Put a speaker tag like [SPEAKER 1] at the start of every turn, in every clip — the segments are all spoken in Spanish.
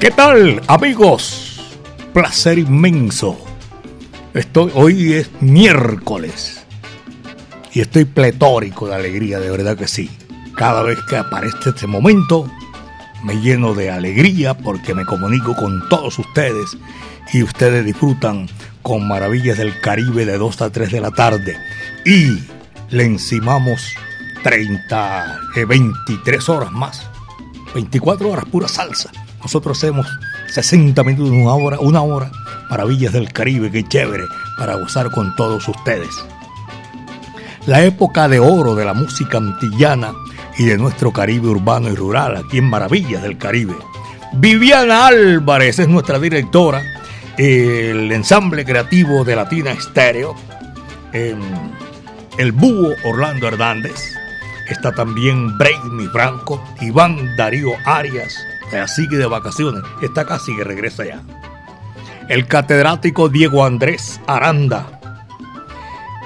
[SPEAKER 1] ¿Qué tal, amigos? Placer inmenso. Estoy, hoy es miércoles y estoy pletórico de alegría, de verdad que sí. Cada vez que aparece este momento, me lleno de alegría porque me comunico con todos ustedes y ustedes disfrutan con Maravillas del Caribe de 2 a 3 de la tarde. Y le encimamos 30, 23 horas más, 24 horas pura salsa nosotros hacemos 60 minutos, una hora, una hora, maravillas del Caribe, qué chévere, para gozar con todos ustedes. La época de oro de la música antillana y de nuestro Caribe urbano y rural, aquí en Maravillas del Caribe. Viviana Álvarez es nuestra directora, el ensamble creativo de Latina Estéreo, el búho Orlando Hernández, está también Brainy Franco, Iván Darío Arias, así que de vacaciones, está casi que regresa ya. El catedrático Diego Andrés Aranda,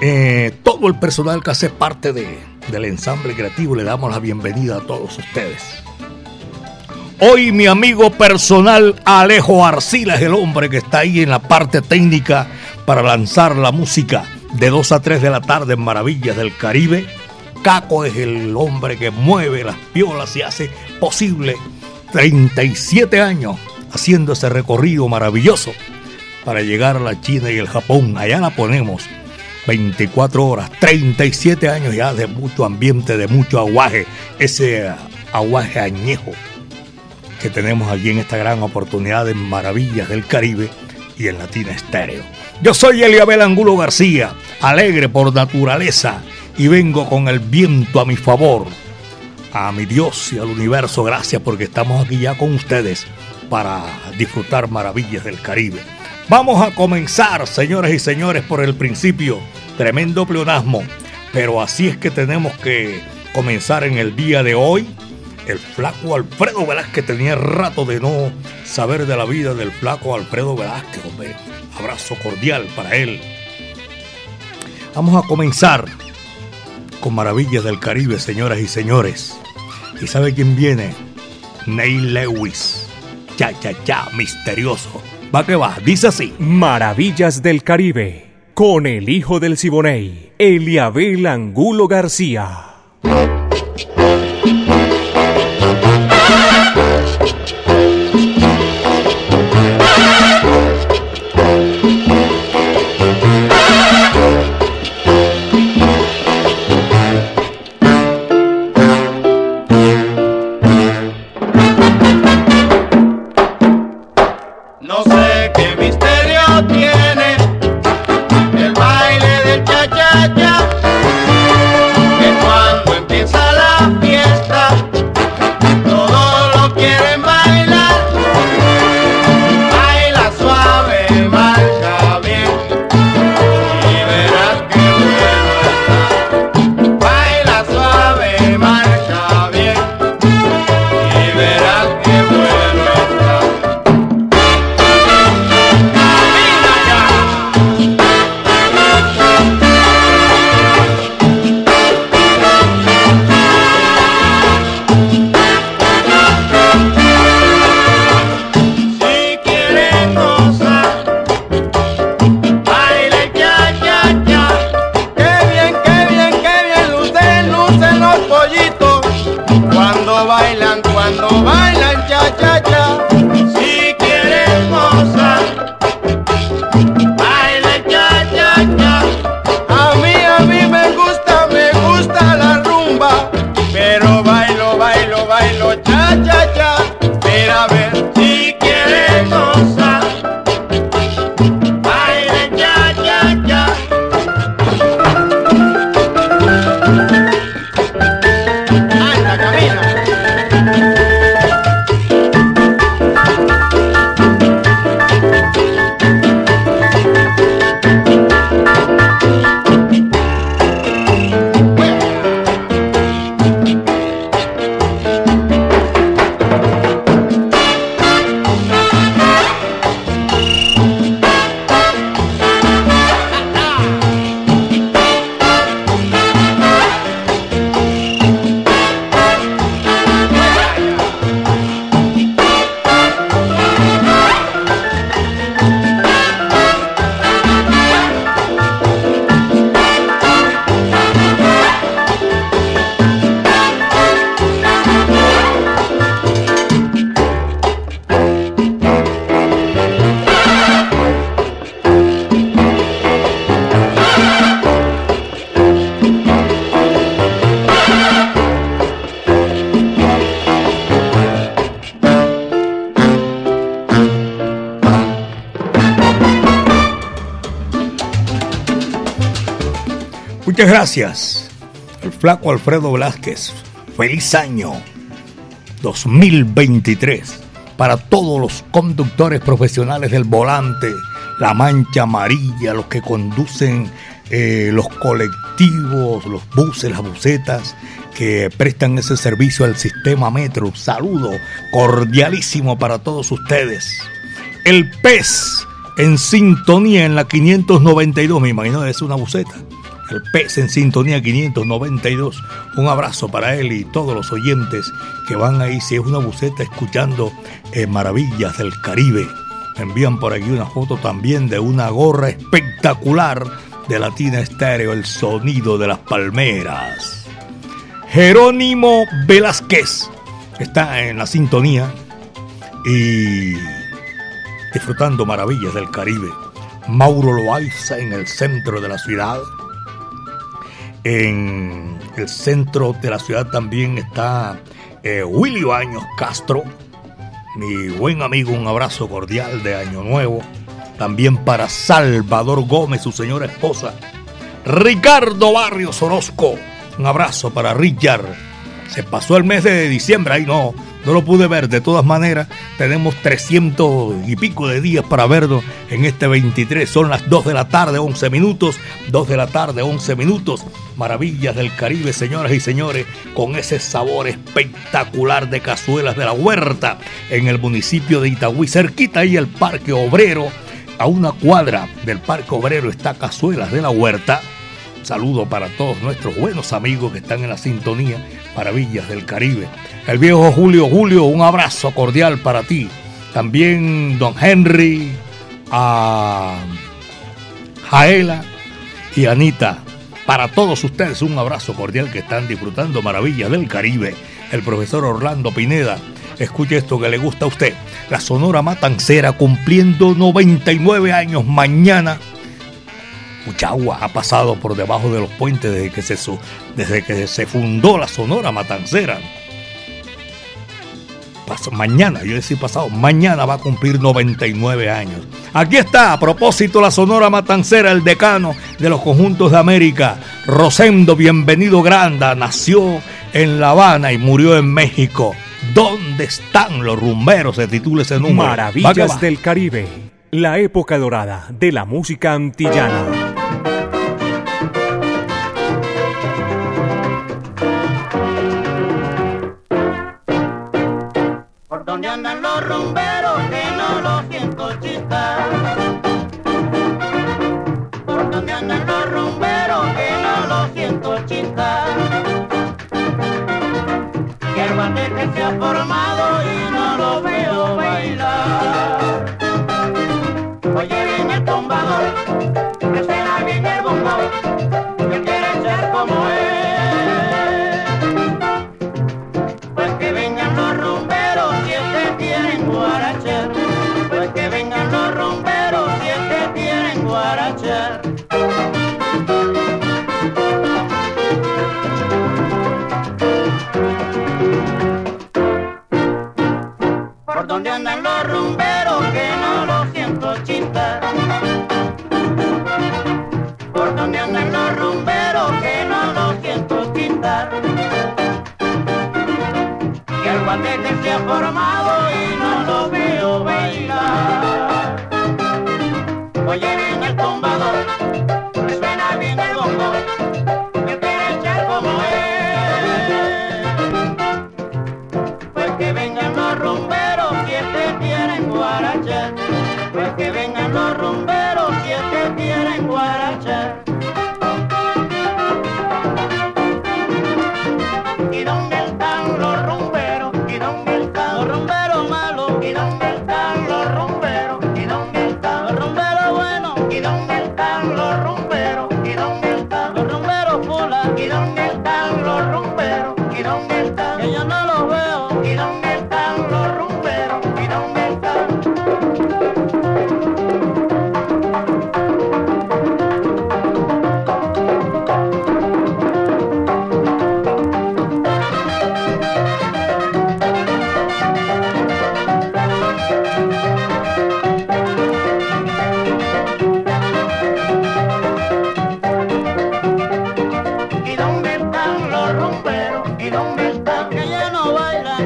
[SPEAKER 1] eh, todo el personal que hace parte de, del ensamble creativo, le damos la bienvenida a todos ustedes. Hoy mi amigo personal Alejo Arcila es el hombre que está ahí en la parte técnica para lanzar la música de 2 a 3 de la tarde en Maravillas del Caribe. Caco es el hombre que mueve las piolas y hace posible 37 años haciendo ese recorrido maravilloso para llegar a la China y el Japón. Allá la ponemos 24 horas, 37 años ya de mucho ambiente, de mucho aguaje, ese aguaje añejo que tenemos aquí en esta gran oportunidad de Maravillas del Caribe y en Latina Estéreo. Yo soy Eliabel Angulo García, alegre por naturaleza y vengo con el viento a mi favor a mi Dios y al universo, gracias porque estamos aquí ya con ustedes para disfrutar maravillas del Caribe. Vamos a comenzar, señores y señores, por el principio. Tremendo pleonasmo, pero así es que tenemos que comenzar en el día de hoy. El flaco Alfredo Velázquez tenía rato de no saber de la vida del flaco Alfredo Velázquez, hombre. Abrazo cordial para él. Vamos a comenzar con Maravillas del Caribe, señoras y señores. ¿Y sabe quién viene? Neil Lewis. Cha, cha, cha, misterioso. Va que va, dice así.
[SPEAKER 2] Maravillas del Caribe. Con el hijo del Siboney, Eliabel Angulo García.
[SPEAKER 1] Gracias. El flaco Alfredo Velázquez. Feliz año 2023 para todos los conductores profesionales del volante, la mancha amarilla, los que conducen eh, los colectivos, los buses, las bucetas que prestan ese servicio al sistema metro. Saludo cordialísimo para todos ustedes. El pez en sintonía en la 592, me imagino es una buceta. El pez en sintonía 592. Un abrazo para él y todos los oyentes que van ahí, si es una buceta, escuchando eh, Maravillas del Caribe. envían por aquí una foto también de una gorra espectacular de Latina Estéreo, el sonido de las palmeras. Jerónimo Velázquez está en la sintonía y disfrutando maravillas del Caribe. Mauro Loaiza en el centro de la ciudad. En el centro de la ciudad también está eh, Willy Baños Castro, mi buen amigo, un abrazo cordial de Año Nuevo. También para Salvador Gómez, su señora esposa. Ricardo Barrios Orozco, un abrazo para Richard. Se pasó el mes de diciembre, ahí no, no lo pude ver. De todas maneras, tenemos 300 y pico de días para verlo en este 23. Son las 2 de la tarde, 11 minutos. 2 de la tarde, 11 minutos. Maravillas del Caribe, señoras y señores, con ese sabor espectacular de cazuelas de la huerta en el municipio de Itagüí, cerquita ahí el Parque Obrero. A una cuadra del Parque Obrero está Cazuelas de la Huerta. Saludo para todos nuestros buenos amigos que están en la sintonía Maravillas del Caribe. El viejo Julio Julio, un abrazo cordial para ti. También don Henry, a Jaela y Anita. Para todos ustedes un abrazo cordial que están disfrutando Maravillas del Caribe. El profesor Orlando Pineda. Escuche esto que le gusta a usted. La Sonora Matancera cumpliendo 99 años mañana. Mucha agua ha pasado por debajo de los puentes desde que se, desde que se fundó la Sonora Matancera mañana, yo decía pasado, mañana va a cumplir 99 años. Aquí está, a propósito, la Sonora Matancera, el decano de los conjuntos de América, Rosendo Bienvenido Granda, nació en La Habana y murió en México. ¿Dónde están los rumberos? Se titula ese número.
[SPEAKER 2] Maravillas del Caribe, la época dorada de la música antillana.
[SPEAKER 3] Y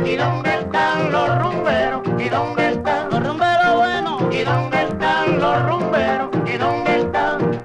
[SPEAKER 3] ¿Y dónde están los rumberos? ¿Y dónde están los rumberos buenos? ¿Y dónde están los rumberos? ¿Y dónde están?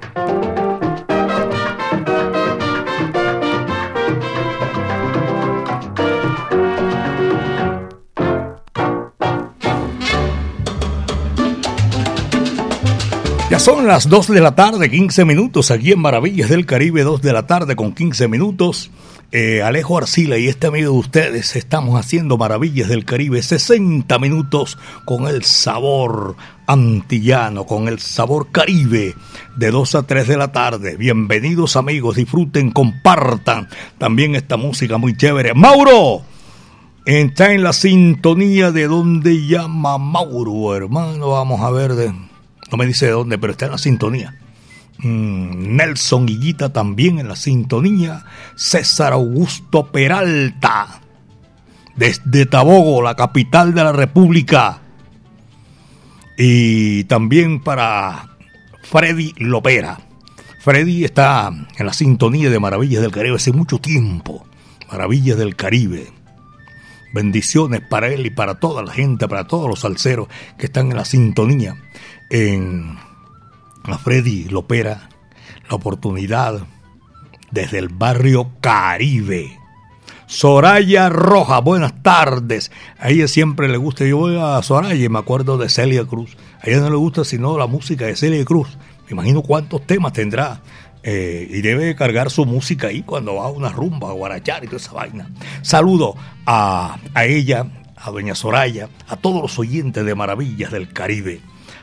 [SPEAKER 1] Ya son las 2 de la tarde, 15 minutos, aquí en Maravillas del Caribe, 2 de la tarde con 15 minutos. Eh, Alejo Arcila y este amigo de ustedes estamos haciendo Maravillas del Caribe, 60 minutos con el sabor antillano, con el sabor caribe, de 2 a 3 de la tarde. Bienvenidos amigos, disfruten, compartan también esta música muy chévere. Mauro, está en la sintonía de donde llama Mauro, hermano, vamos a ver de no me dice de dónde, pero está en la sintonía. Mm, Nelson Guillita también en la sintonía. César Augusto Peralta, desde Tabogo, la capital de la República. Y también para Freddy Lopera. Freddy está en la sintonía de Maravillas del Caribe hace mucho tiempo. Maravillas del Caribe. Bendiciones para él y para toda la gente, para todos los salseros que están en la sintonía en a Freddy Lopera la oportunidad desde el barrio Caribe. Soraya Roja, buenas tardes. A ella siempre le gusta, yo voy a Soraya y me acuerdo de Celia Cruz. A ella no le gusta sino la música de Celia Cruz. Me imagino cuántos temas tendrá. Eh, y debe cargar su música ahí cuando va a una rumba, a guarachar y toda esa vaina. Saludo a, a ella, a doña Soraya, a todos los oyentes de Maravillas del Caribe.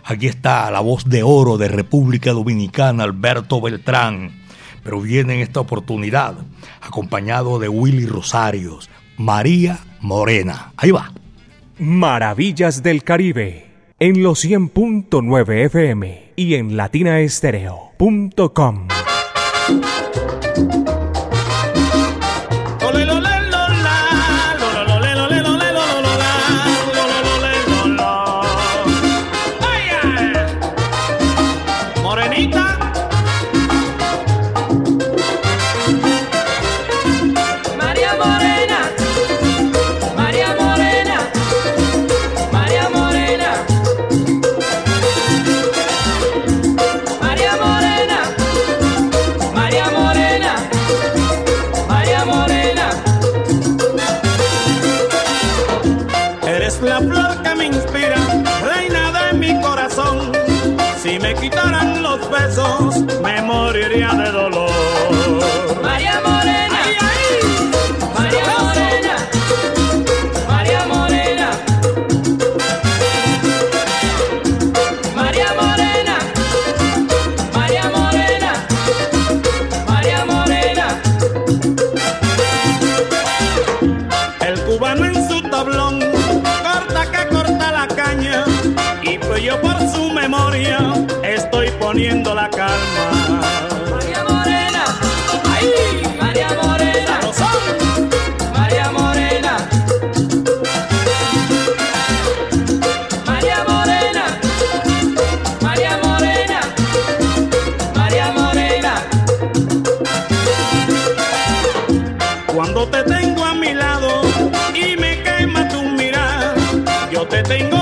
[SPEAKER 1] Aquí está la voz de oro de República Dominicana, Alberto Beltrán. Pero viene en esta oportunidad acompañado de Willy Rosarios, María Morena. Ahí va.
[SPEAKER 4] Maravillas del Caribe, en los 100.9 FM y en latinaestereo.com.
[SPEAKER 1] te tengo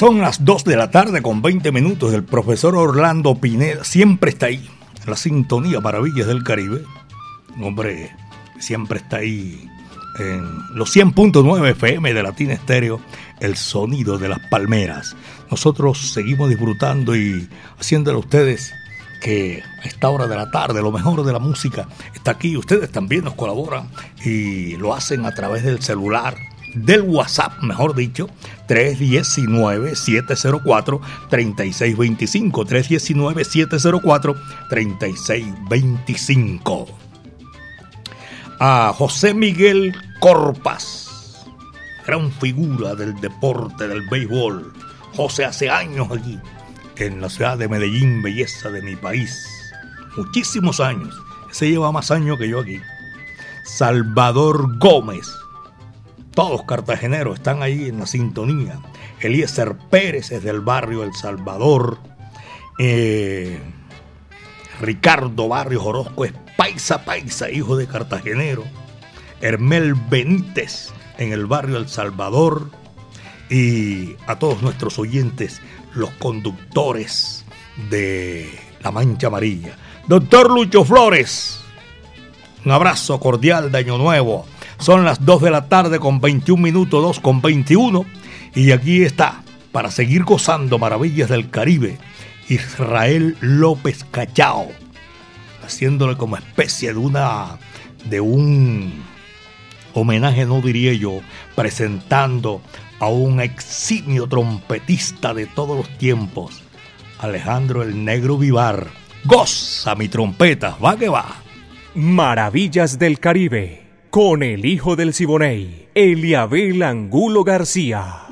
[SPEAKER 1] Son las 2 de la tarde con 20 minutos. El profesor Orlando Pineda siempre está ahí, la sintonía Maravillas del Caribe. hombre siempre está ahí en los 100.9 FM de Latina Estéreo, el sonido de las palmeras. Nosotros seguimos disfrutando y haciéndole a ustedes que a esta hora de la tarde lo mejor de la música está aquí. Ustedes también nos colaboran y lo hacen a través del celular, del WhatsApp, mejor dicho, 319-704-3625. 319-704-3625. A José Miguel Corpas, gran figura del deporte del béisbol. José hace años aquí, en la ciudad de Medellín, belleza de mi país. Muchísimos años. Se lleva más años que yo aquí. Salvador Gómez. Todos cartageneros están ahí en la sintonía. Eliezer Pérez es del barrio El Salvador. Eh, Ricardo Barrios Orozco es paisa paisa, hijo de cartagenero. Hermel Benítez en el barrio El Salvador. Y a todos nuestros oyentes, los conductores de La Mancha Amarilla. Doctor Lucho Flores, un abrazo cordial de Año Nuevo. Son las 2 de la tarde con 21 minutos, 2 con 21. Y aquí está, para seguir gozando maravillas del Caribe, Israel López Cachao, haciéndole como especie de una de un homenaje, no diría yo, presentando a un eximio trompetista de todos los tiempos, Alejandro el Negro Vivar. Goza mi trompeta, va que va.
[SPEAKER 5] Maravillas del Caribe, con el hijo del Siboney, Eliabel Angulo García.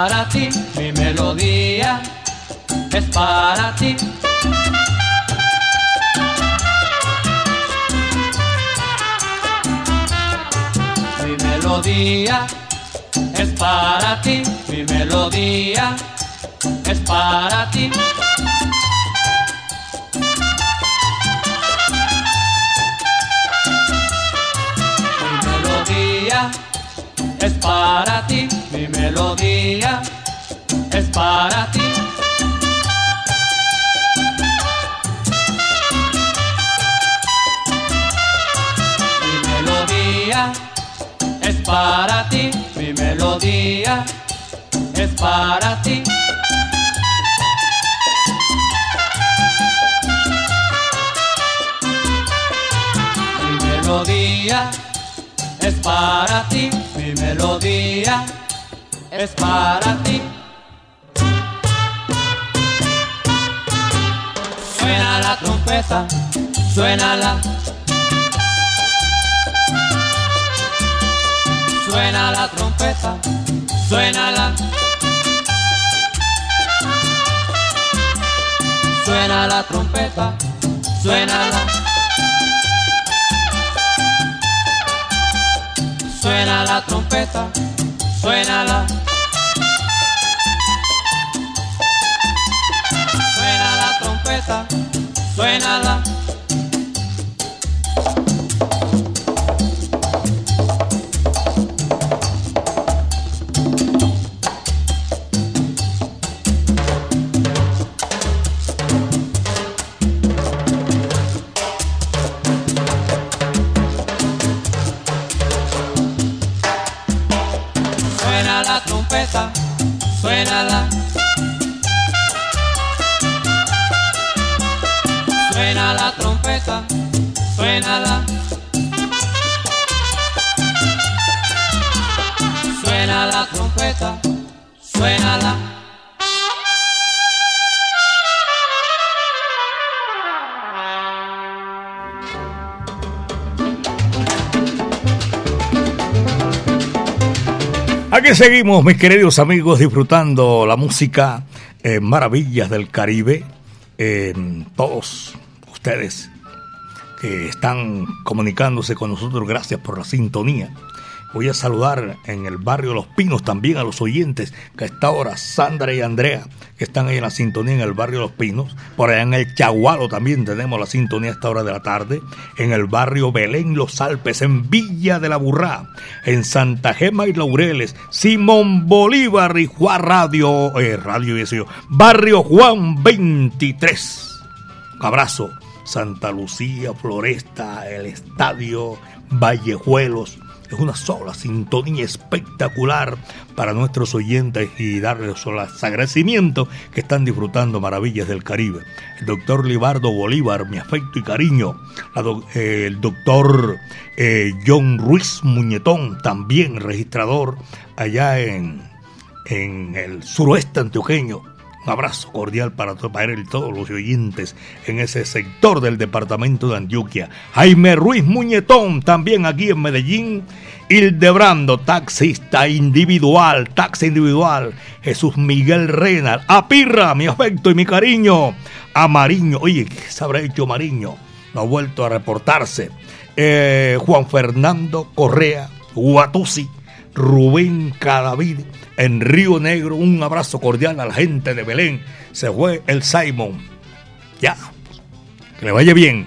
[SPEAKER 5] para ti, mi melodía es para ti. Mi melodía es para ti, mi melodía es para ti. Mi melodía es para ti melodía es para ti. Mi melodía es para ti, mi melodía es para ti. Mi melodía es para ti, mi melodía es para ti. Suena la trompeta, suena la. Suena la trompeta, suena la. Suena la trompeta, suena la. Suena la trompeta suénala. Suena la trompeta, suénala. Suena la trompeta, suena la. Suena la trompeta, suena la. Suena la trompeta, suena la.
[SPEAKER 1] Aquí seguimos, mis queridos amigos, disfrutando la música eh, Maravillas del Caribe. Eh, todos ustedes que están comunicándose con nosotros, gracias por la sintonía. Voy a saludar en el barrio Los Pinos también a los oyentes que a esta hora, Sandra y Andrea, que están ahí en la sintonía en el barrio Los Pinos. Por allá en el Chagualo también tenemos la sintonía a esta hora de la tarde. En el barrio Belén Los Alpes, en Villa de la Burrá, en Santa Gema y Laureles, Simón Bolívar y Juan Radio, eh, Radio Barrio Juan 23. abrazo. Santa Lucía, Floresta, el Estadio, Vallejuelos es una sola sintonía espectacular para nuestros oyentes y darles los agradecimientos que están disfrutando maravillas del Caribe. El doctor Libardo Bolívar, mi afecto y cariño. Eh, el doctor eh, John Ruiz Muñetón, también registrador allá en, en el suroeste antioqueño un abrazo cordial para, todos los oyentes en ese sector del departamento de Antioquia. Jaime Ruiz Muñetón, también aquí en Medellín. Hildebrando, taxista individual, taxi individual. Jesús Miguel Renal. A Pirra, mi afecto y mi cariño. A Mariño. Oye, ¿qué se habrá hecho Mariño? No ha vuelto a reportarse. Eh, Juan Fernando Correa, Guatusi, Rubén Cadavid en Río Negro. Un abrazo cordial a la gente de Belén. Se fue el Simon. Ya, que le vaya bien.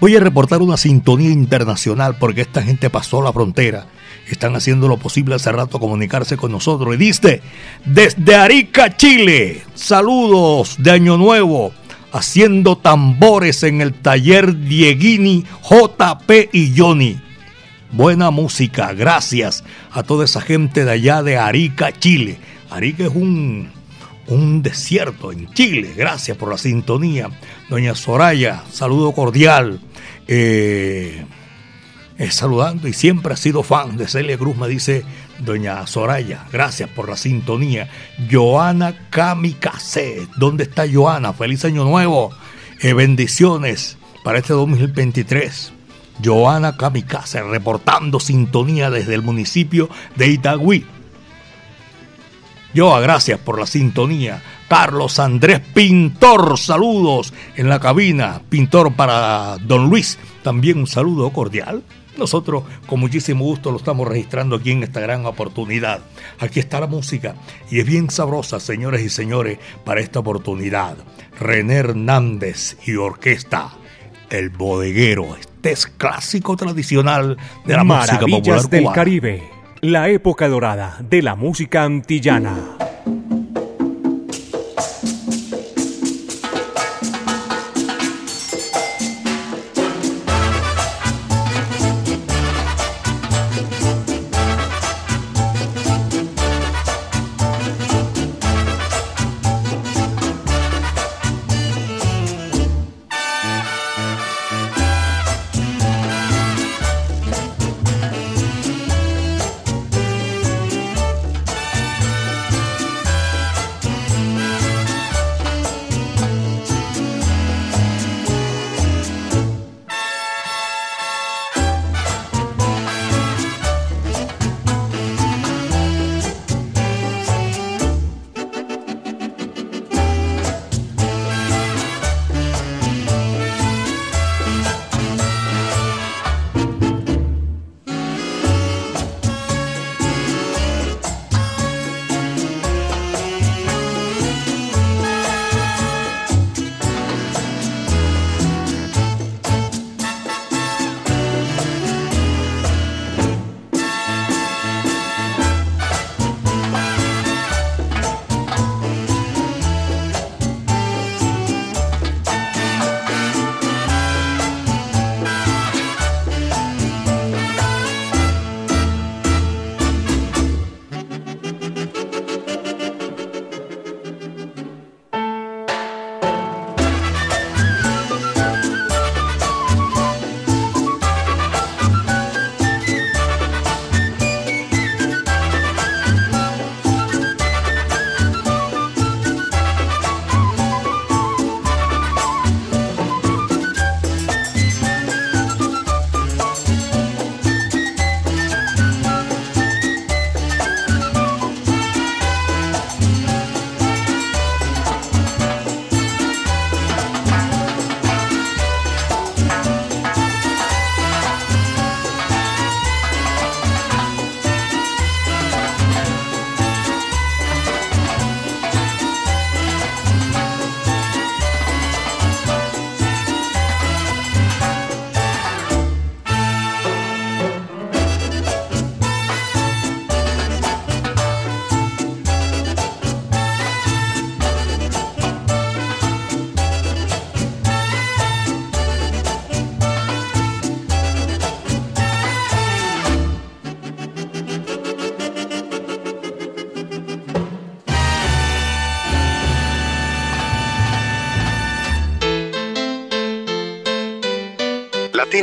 [SPEAKER 1] Voy a reportar una sintonía internacional porque esta gente pasó la frontera. Están haciendo lo posible hace rato comunicarse con nosotros. Y dice, desde Arica, Chile, saludos de Año Nuevo, haciendo tambores en el taller Dieguini, JP y Johnny buena música. Gracias a toda esa gente de allá de Arica, Chile. Arica es un, un desierto en Chile. Gracias por la sintonía. Doña Soraya, saludo cordial. Eh, saludando y siempre ha sido fan de Celia Cruz, me dice doña Soraya. Gracias por la sintonía. Joana Kamikaze. ¿Dónde está Joana? Feliz año nuevo. Eh, bendiciones para este 2023. Joana Kamikaze reportando sintonía desde el municipio de Itagüí. Joa, gracias por la sintonía. Carlos Andrés Pintor, saludos en la cabina. Pintor para Don Luis, también un saludo cordial. Nosotros con muchísimo gusto lo estamos registrando aquí en esta gran oportunidad. Aquí está la música y es bien sabrosa, señores y señores, para esta oportunidad. René Hernández y orquesta El Bodeguero es clásico tradicional de la música popular
[SPEAKER 2] del Caribe, la época dorada de la música antillana.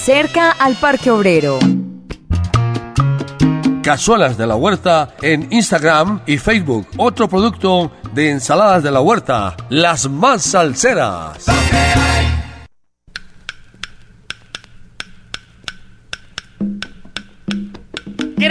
[SPEAKER 6] cerca al Parque Obrero.
[SPEAKER 7] Cazuelas de la Huerta en Instagram y Facebook. Otro producto de ensaladas de la huerta, las más salseras.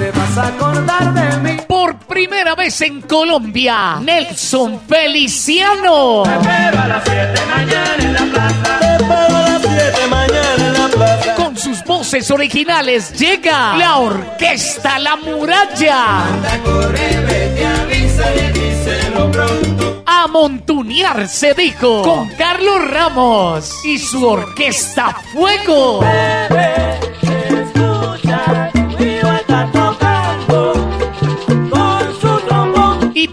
[SPEAKER 8] Te vas a acordar de mí.
[SPEAKER 9] Por primera vez en Colombia, Nelson Feliciano.
[SPEAKER 8] Te espero a las 7 mañana en la plaza. Te espero a las 7 mañana en la plaza.
[SPEAKER 9] Con sus voces originales llega la Orquesta La Muralla.
[SPEAKER 8] Anda, corre, vete, avísale, díselo pronto.
[SPEAKER 9] A montunear se dijo con Carlos Ramos y su Orquesta Fuego.
[SPEAKER 8] Bebé,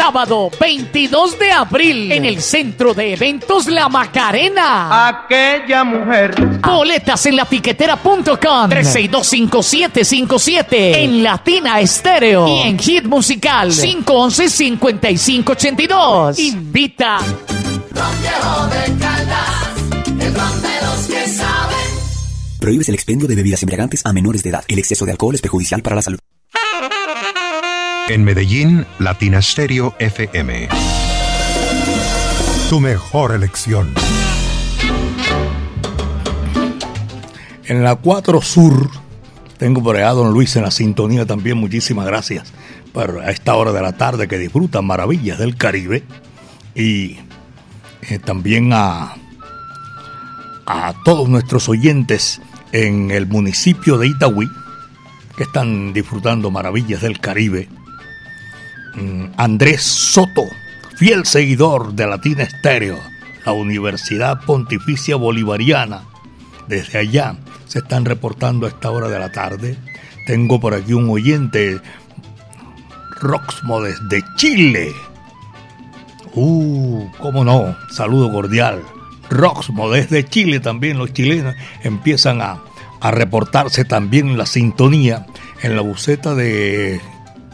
[SPEAKER 9] Sábado 22 de abril en el Centro de Eventos La Macarena.
[SPEAKER 8] Aquella mujer.
[SPEAKER 9] Boletas en latiquetera.com 3625757 en Latina Estéreo y en Hit Musical 511-5582. Invita.
[SPEAKER 10] Prohíbes el expendio de bebidas embriagantes a menores de edad. El exceso de alcohol es perjudicial para la salud.
[SPEAKER 3] En Medellín, Latina Stereo FM. Tu mejor elección.
[SPEAKER 1] En la 4 Sur, tengo por allá a don Luis en la sintonía también. Muchísimas gracias por a esta hora de la tarde que disfrutan maravillas del Caribe. Y eh, también a, a todos nuestros oyentes en el municipio de Itagüí, que están disfrutando maravillas del Caribe. Mm, Andrés Soto, fiel seguidor de Latina Estéreo, la Universidad Pontificia Bolivariana. Desde allá se están reportando a esta hora de la tarde. Tengo por aquí un oyente, Roxmo desde Chile. Uh, cómo no, saludo cordial. Roxmo desde Chile también, los chilenos empiezan a, a reportarse también la sintonía en la buceta de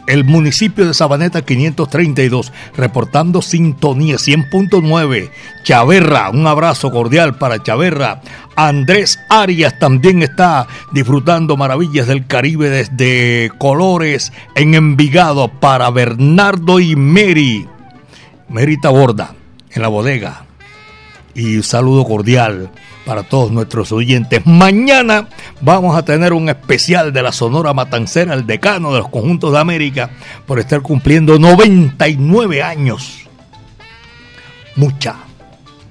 [SPEAKER 1] el municipio de Sabaneta 532, reportando sintonía 100.9. Chaverra, un abrazo cordial para Chaverra. Andrés Arias también está disfrutando maravillas del Caribe desde Colores en Envigado para Bernardo y Mary. Mary Taborda en la bodega. Y un saludo cordial para todos nuestros oyentes. Mañana vamos a tener un especial de la Sonora Matancera, el decano de los conjuntos de América, por estar cumpliendo 99 años. Mucha,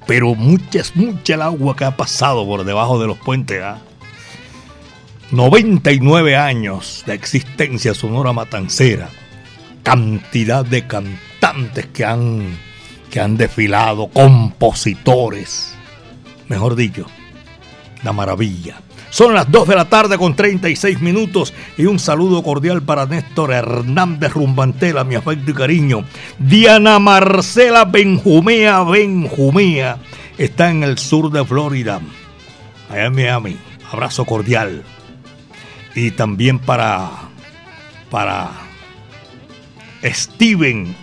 [SPEAKER 1] pero mucha es mucha el agua que ha pasado por debajo de los puentes. ¿ah? 99 años de existencia Sonora Matancera. Cantidad de cantantes que han, que han desfilado, compositores mejor dicho, la maravilla. Son las 2 de la tarde con 36 minutos y un saludo cordial para Néstor Hernández Rumbantela, mi afecto y cariño. Diana Marcela Benjumea Benjumea está en el sur de Florida, allá en Miami. Abrazo cordial. Y también para, para Steven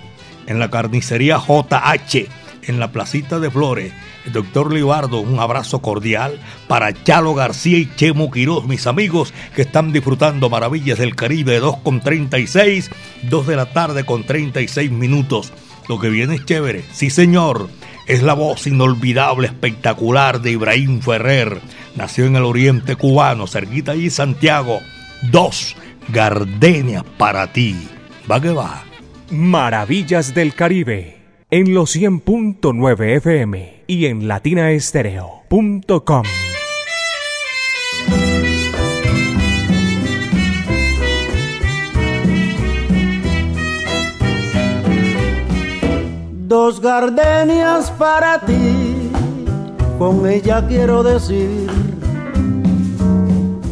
[SPEAKER 1] en la carnicería JH en la placita de Flores. Doctor Libardo, un abrazo cordial para Chalo García y Chemo Quiroz, mis amigos que están disfrutando Maravillas del Caribe 2 con 36, 2 de la tarde con 36 minutos. Lo que viene es chévere, sí señor. Es la voz inolvidable, espectacular de Ibrahim Ferrer. Nació en el oriente cubano, cerquita allí Santiago. Dos gardenias para ti. Va que va.
[SPEAKER 2] Maravillas del Caribe en los 100.9 FM y en latinaestereo.com.
[SPEAKER 11] Dos gardenias para ti, con ella quiero decir,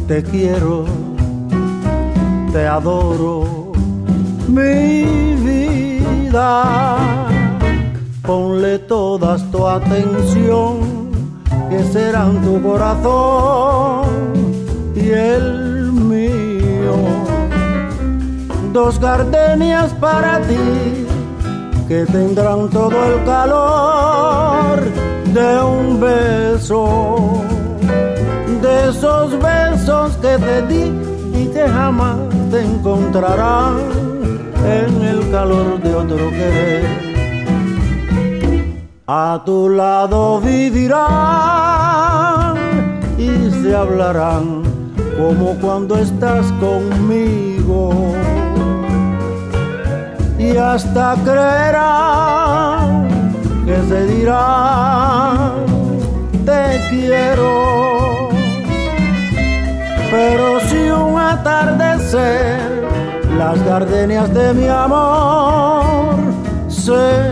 [SPEAKER 11] te quiero, te adoro, mi vida. Ponle todas tu atención, que serán tu corazón y el mío. Dos gardenias para ti que tendrán todo el calor de un beso, de esos besos que te di y que jamás te encontrarán en el calor de otro querer. A tu lado vivirán y se hablarán como cuando estás conmigo y hasta creerán que se dirán te quiero. Pero si un atardecer las gardenias de mi amor se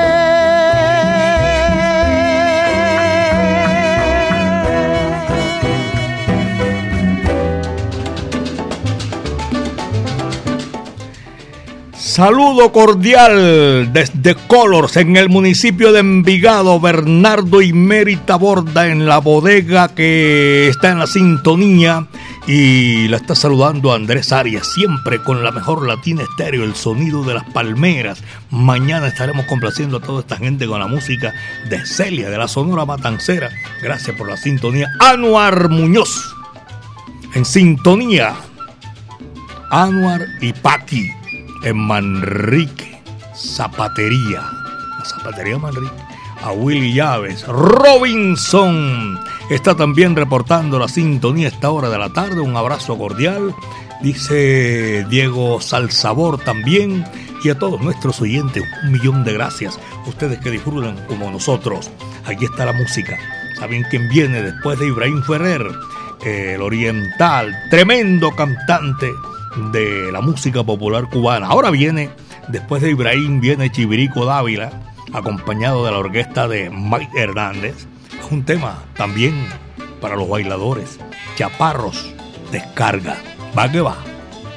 [SPEAKER 1] Saludo cordial desde Colors en el municipio de Envigado, Bernardo y Mérita Borda en la bodega que está en la sintonía y la está saludando Andrés Arias, siempre con la mejor latina estéreo, el sonido de las palmeras. Mañana estaremos complaciendo a toda esta gente con la música de Celia, de la Sonora Matancera. Gracias por la sintonía. Anuar Muñoz en sintonía. Anuar y Paqui en Manrique, Zapatería, la Zapatería Manrique, a Willy Llaves, Robinson, está también reportando la sintonía a esta hora de la tarde, un abrazo cordial, dice Diego Salsabor también, y a todos nuestros oyentes, un millón de gracias, ustedes que disfrutan como nosotros, aquí está la música, ¿saben quién viene después de Ibrahim Ferrer? El oriental, tremendo cantante, de la música popular cubana. Ahora viene, después de Ibrahim, viene Chivirico Dávila, acompañado de la orquesta de Mike Hernández. Es un tema también para los bailadores. Chaparros, descarga. Va que va.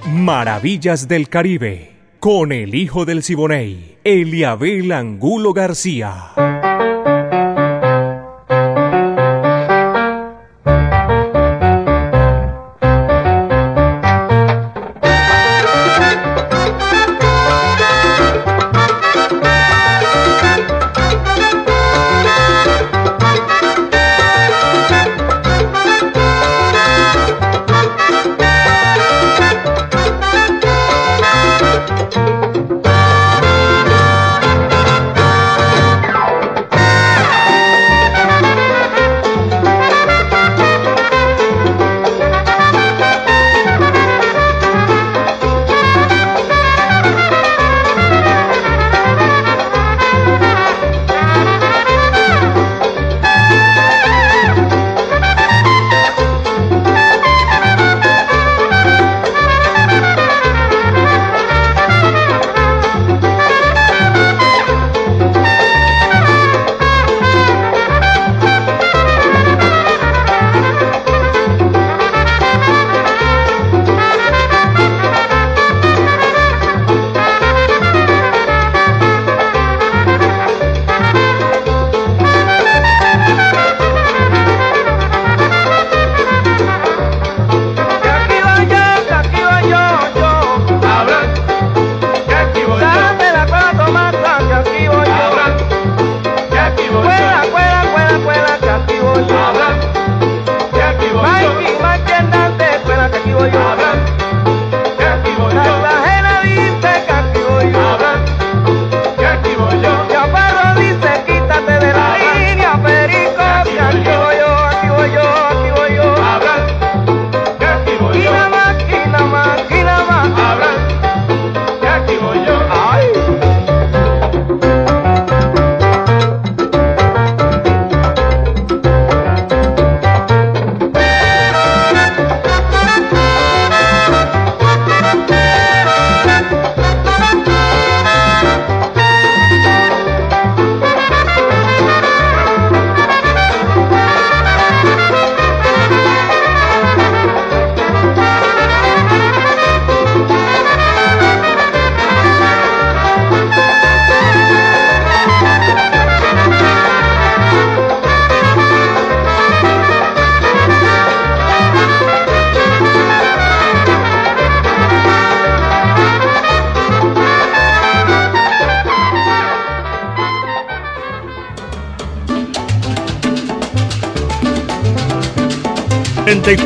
[SPEAKER 2] Maravillas del Caribe, con el hijo del Siboney, Eliabel Angulo García.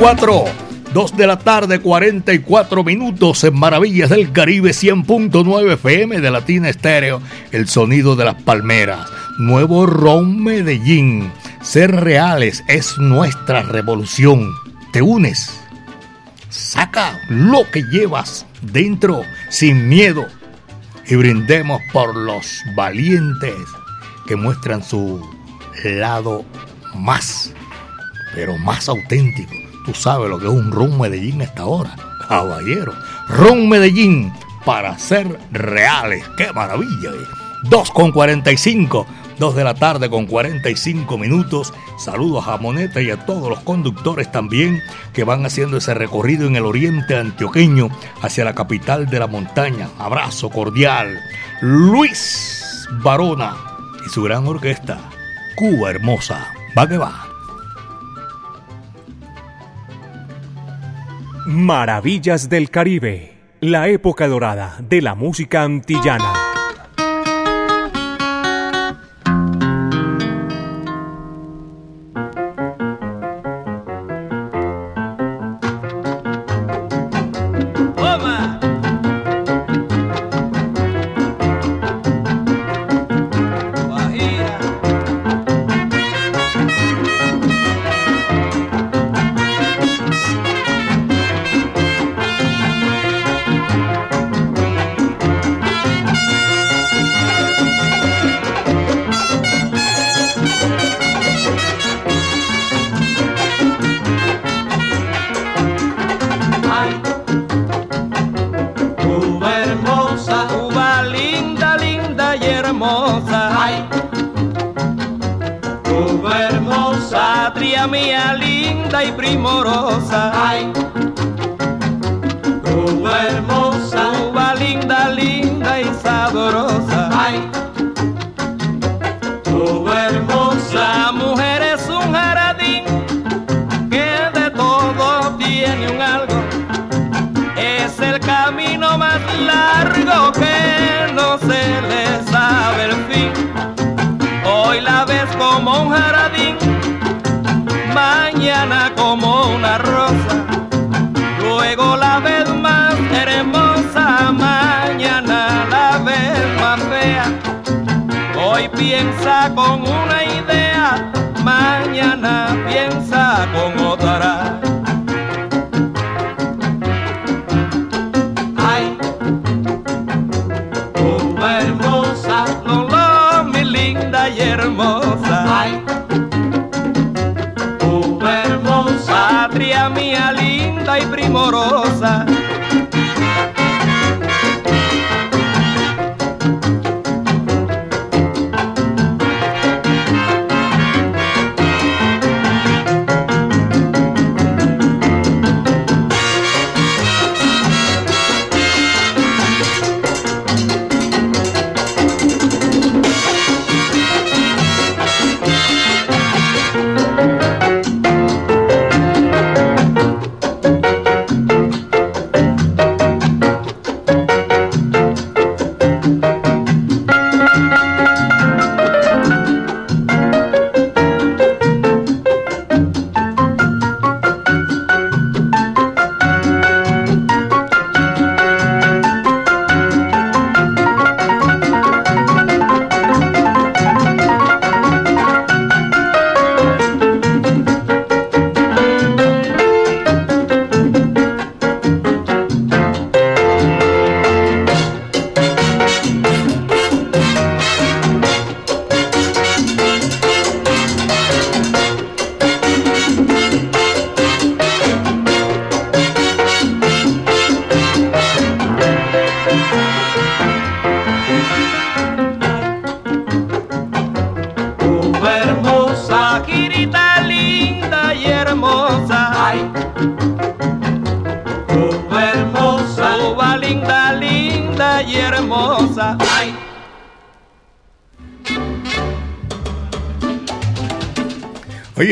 [SPEAKER 1] Cuatro, 2 de la tarde, 44 minutos en Maravillas del Caribe 100.9 FM de Latina Estéreo, el sonido de las palmeras. Nuevo Ron Medellín. Ser reales es nuestra revolución. ¿Te unes? Saca lo que llevas dentro sin miedo y brindemos por los valientes que muestran su lado más, pero más auténtico Tú sabes lo que es un Ron Medellín a esta hora, caballero. Ron Medellín para ser reales. ¡Qué maravilla! 2 con 45, 2 de la tarde con 45 minutos. Saludos a Moneta y a todos los conductores también que van haciendo ese recorrido en el oriente antioqueño hacia la capital de la montaña. Abrazo cordial. Luis Barona y su gran orquesta, Cuba Hermosa. Va que va.
[SPEAKER 2] Maravillas del Caribe, la época dorada de la música antillana.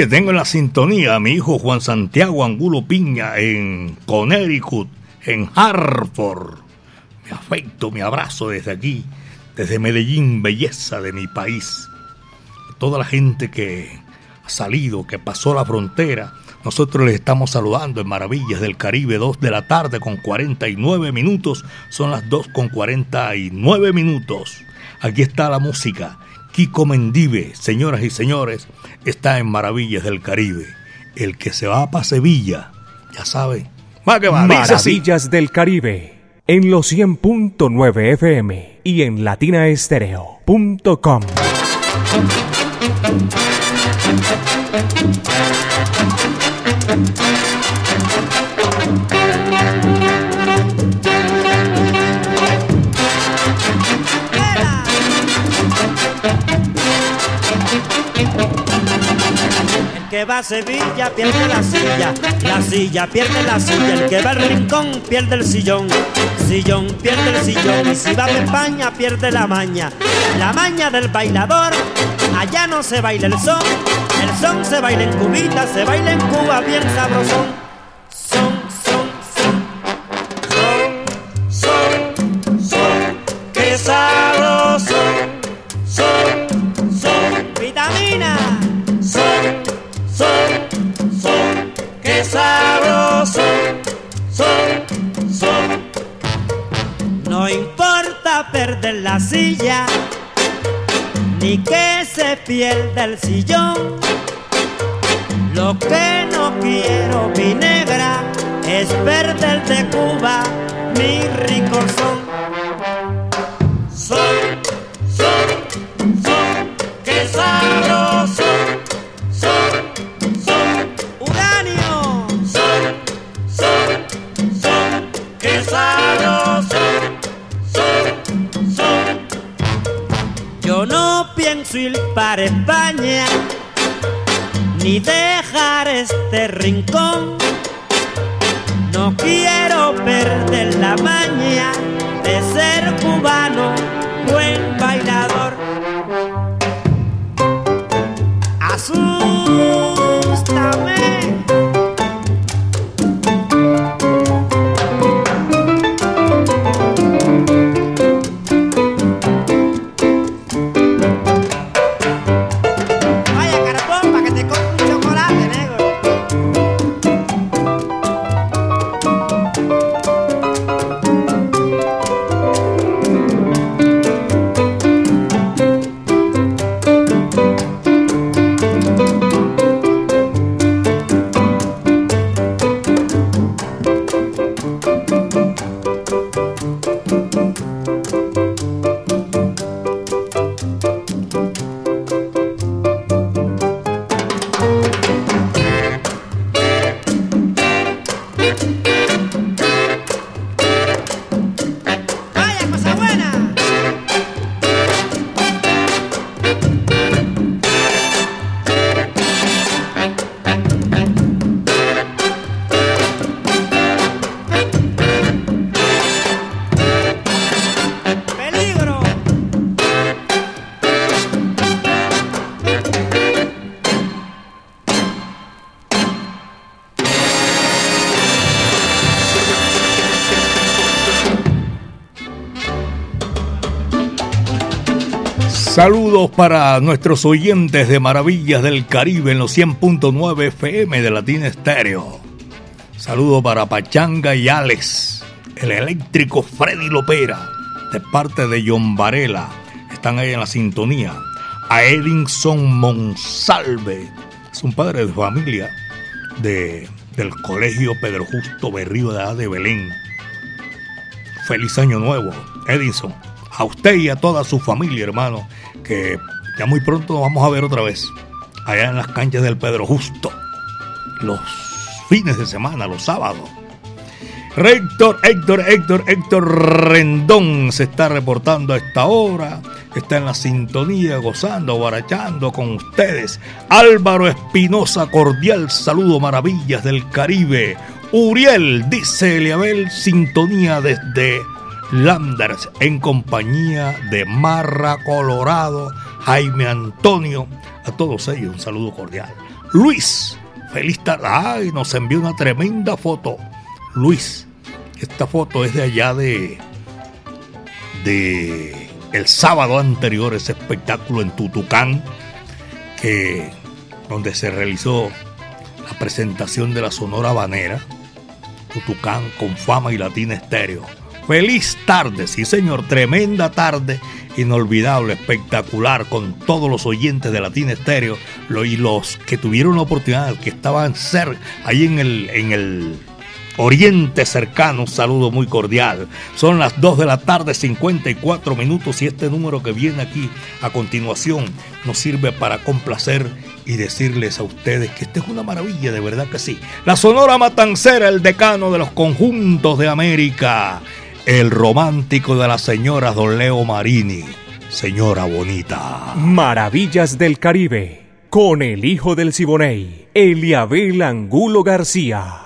[SPEAKER 1] Tengo en la sintonía a mi hijo Juan Santiago Angulo Piña en Connecticut, en Hartford. Mi afecto, mi abrazo desde aquí, desde Medellín, belleza de mi país. Toda la gente que ha salido, que pasó la frontera, nosotros les estamos saludando en Maravillas del Caribe, 2 de la tarde con 49 minutos. Son las 2 con 49 minutos. Aquí está la música. Kiko Mendive, señoras y señores, está en Maravillas del Caribe. El que se va para Sevilla, ya sabe. Va que va.
[SPEAKER 2] Maravillas del Caribe en los 100.9 FM y en latinaestereo.com.
[SPEAKER 12] El que va a Sevilla pierde la silla, la silla pierde la silla, el que va al rincón pierde el sillón, sillón pierde el sillón, y si va a España pierde la maña, la maña del bailador, allá no se baila el son, el son se baila en cubita, se baila en Cuba bien sabrosón, la silla, ni que se pierda el sillón. Lo que no quiero, mi negra, es perder de Cuba mi rico. Son, para España,
[SPEAKER 11] ni dejar este rincón. No quiero perder la maña de ser cubano, buen bailador. Asústame. Para
[SPEAKER 1] nuestros oyentes de Maravillas del Caribe en los 100.9 FM de Latina Estéreo. Saludos para Pachanga y Alex, el eléctrico Freddy Lopera, de parte de John Varela. Están ahí en la sintonía. A Edinson Monsalve, es un padre de familia de, del Colegio Pedro Justo Berrío de, de Belén. Feliz año nuevo, Edison. A usted y a toda su familia, hermano, que ya muy pronto nos vamos a ver otra vez. Allá en las canchas del Pedro Justo. Los fines de semana, los sábados. Héctor, Héctor, Héctor, Héctor Rendón se está reportando a esta hora. Está en la sintonía, gozando, barachando con ustedes. Álvaro Espinosa, cordial saludo, maravillas del Caribe. Uriel, dice Eliabel, sintonía desde Landers, en compañía de Marra Colorado, Jaime Antonio. A todos ellos un saludo cordial. Luis, feliz tarde. Ay, nos envió una tremenda foto. Luis, esta foto es de allá de. de. el sábado anterior, ese espectáculo en Tutucán, que. donde se realizó la presentación de la Sonora Banera. Tutucán con fama y latina estéreo. Feliz tarde, sí señor, tremenda tarde, inolvidable, espectacular, con todos los oyentes de Latina Estéreo lo- y los que tuvieron la oportunidad, que estaban cerca, ahí en el, en el oriente cercano, un saludo muy cordial. Son las 2 de la tarde, 54 minutos, y este número que viene aquí a continuación nos sirve para complacer y decirles a ustedes que esta es una maravilla, de verdad que sí. La Sonora Matancera, el decano de los conjuntos de América, el romántico de las señoras Don Leo Marini, señora bonita.
[SPEAKER 2] Maravillas del Caribe, con el hijo del Siboney, Eliabel Angulo García.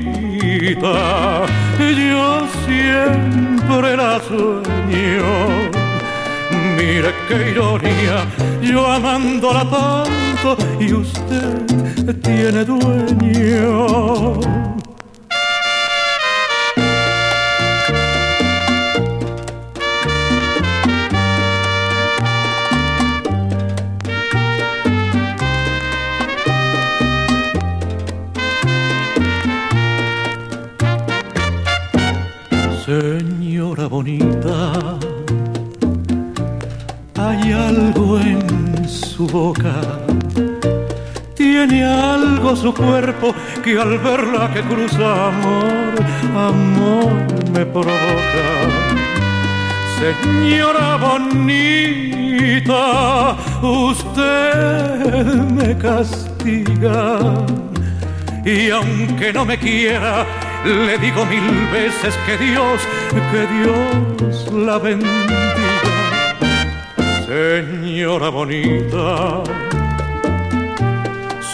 [SPEAKER 13] yo siempre la sueño. Mire qué ironía, yo amándola tanto y usted tiene dueño. Señora bonita, hay algo en su boca. Tiene algo su cuerpo que al verla que cruza amor, amor me provoca. Señora bonita, usted me castiga y aunque no me quiera, le digo mil veces que Dios, que Dios la bendiga. Señora bonita,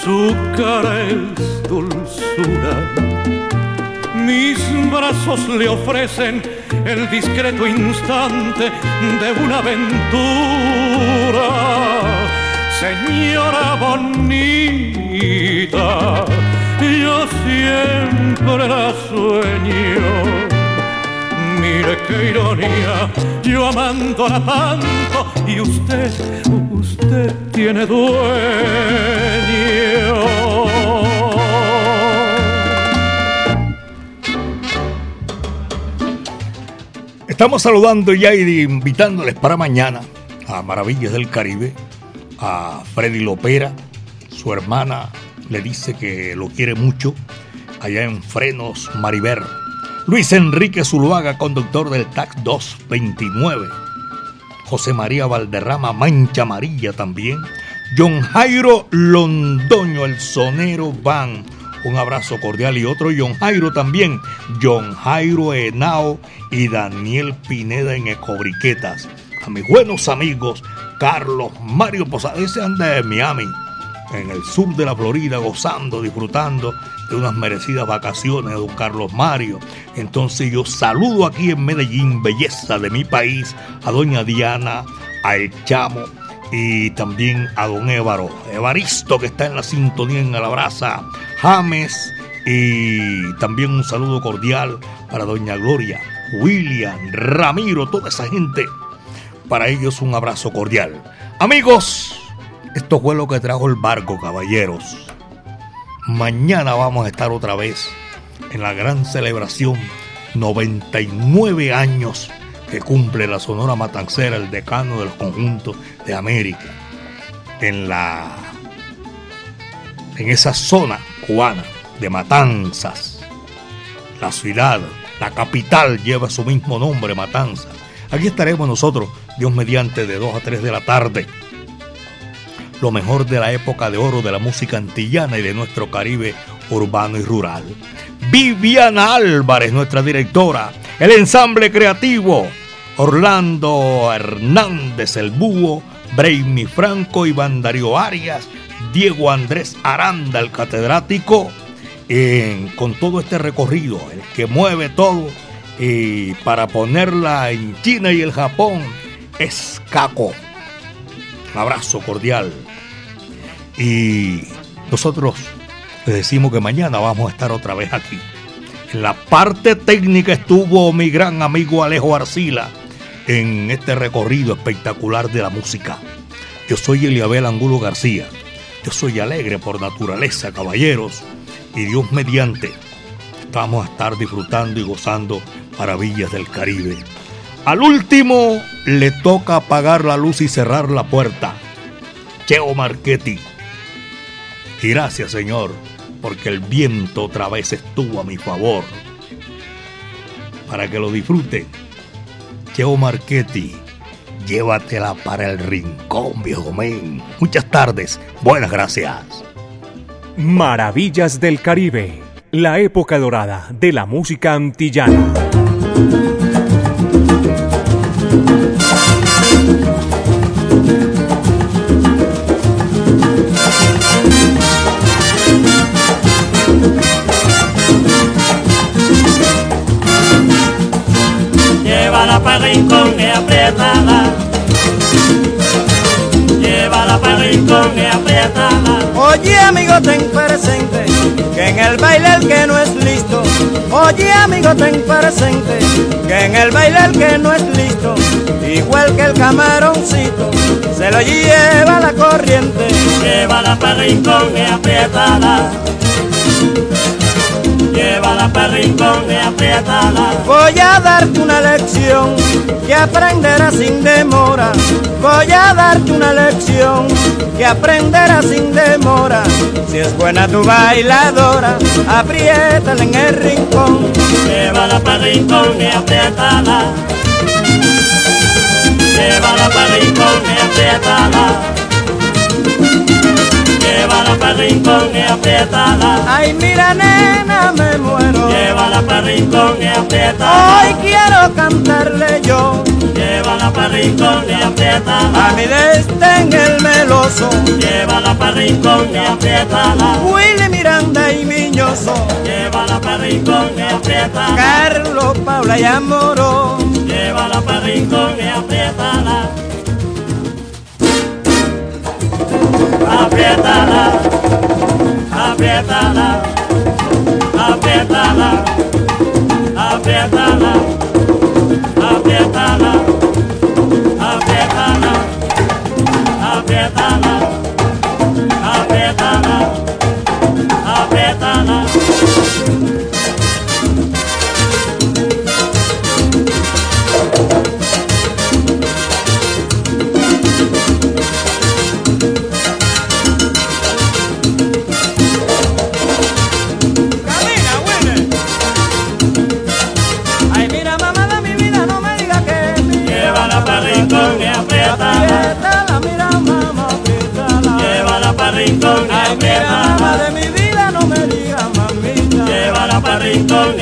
[SPEAKER 13] su cara es dulzura. Mis brazos le ofrecen el discreto instante de una aventura. Señora bonita, yo siempre la sueño. Mire qué ironía, yo amándola tanto y usted, usted tiene dueño.
[SPEAKER 1] Estamos saludando ya y invitándoles para mañana a Maravillas del Caribe, a Freddy Lopera, su hermana le dice que lo quiere mucho, allá en Frenos Mariver. Luis Enrique Zuluaga, conductor del TAC 229. José María Valderrama, Mancha Amarilla también. John Jairo Londoño, el sonero van. Un abrazo cordial y otro John Jairo también. John Jairo Henao y Daniel Pineda en Ecobriquetas. A mis buenos amigos, Carlos Mario Posada, ese anda de Miami en el sur de la Florida, gozando, disfrutando de unas merecidas vacaciones de don Carlos Mario. Entonces yo saludo aquí en Medellín, belleza de mi país, a doña Diana, a El Chamo y también a don Évaro, Evaristo que está en la sintonía en Alabraza, James y también un saludo cordial para doña Gloria, William, Ramiro, toda esa gente. Para ellos un abrazo cordial. Amigos, esto fue lo que trajo el barco, caballeros. Mañana vamos a estar otra vez en la gran celebración 99 años que cumple la Sonora Matancera, el decano de los conjuntos de América, en la en esa zona cubana de Matanzas. La ciudad, la capital lleva su mismo nombre, Matanzas. Aquí estaremos nosotros, Dios mediante, de 2 a 3 de la tarde lo mejor de la época de oro de la música antillana y de nuestro Caribe urbano y rural. Viviana Álvarez, nuestra directora, el ensamble creativo, Orlando Hernández el Búho, Brainy Franco, Iván Darío Arias, Diego Andrés Aranda, el catedrático, con todo este recorrido, el que mueve todo, y para ponerla en China y el Japón, es Caco. Un abrazo cordial. Y nosotros les decimos que mañana vamos a estar otra vez aquí. En la parte técnica estuvo mi gran amigo Alejo Arcila en este recorrido espectacular de la música. Yo soy Eliabel Angulo García. Yo soy alegre por naturaleza, caballeros. Y Dios mediante, vamos a estar disfrutando y gozando maravillas del Caribe. Al último le toca apagar la luz y cerrar la puerta. Cheo Marchetti. Y gracias, Señor, porque el viento otra vez estuvo a mi favor. Para que lo disfrute. Cheo Marchetti, llévatela para el rincón, viejo men. Muchas tardes, buenas gracias.
[SPEAKER 2] Maravillas del Caribe, la época dorada de la música antillana.
[SPEAKER 14] Para rincón y apriétala. Llévala para rincón apriétala.
[SPEAKER 15] Oye amigo ten presente que en el baile el que no es listo. Oye amigo ten presente que en el baile el que no es listo. Igual que el camaroncito se lo lleva la corriente.
[SPEAKER 14] Llévala para rincón y apriétala. Llévala para rincón y apriétala.
[SPEAKER 15] Voy a darte una lección que aprenderás sin demora. Voy a darte una lección que aprenderás sin demora. Si es buena tu bailadora, apriétala en el rincón.
[SPEAKER 14] Llévala para rincón y apriétala. Llévala para rincón y apriétala llévala para rincón y apriétala.
[SPEAKER 15] Ay, mira, nena, me muero.
[SPEAKER 14] Llévala para rincón y apriétala.
[SPEAKER 15] Hoy quiero cantarle yo.
[SPEAKER 14] Llévala para rincón y apriétala.
[SPEAKER 15] A mi en el meloso.
[SPEAKER 14] Llévala para rincón y apriétala.
[SPEAKER 15] Willy Miranda y Miñoso.
[SPEAKER 14] Llévala para rincón y apriétala.
[SPEAKER 15] Carlos, Paula y Amoró.
[SPEAKER 14] Llévala para rincón y apriétala. aperta lá, aperta.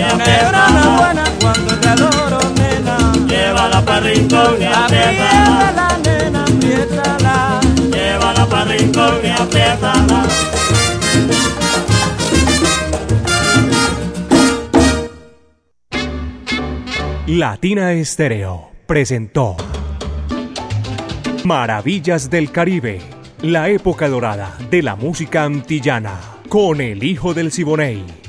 [SPEAKER 15] Apriétala. buena cuando te adoro, nena.
[SPEAKER 14] Llévala para rincón y
[SPEAKER 15] apriétala. nena, apriétala.
[SPEAKER 14] Llévala para rincón y apriétala.
[SPEAKER 2] Latina Estéreo presentó Maravillas del Caribe la época dorada de la música antillana, con el hijo del Siboney,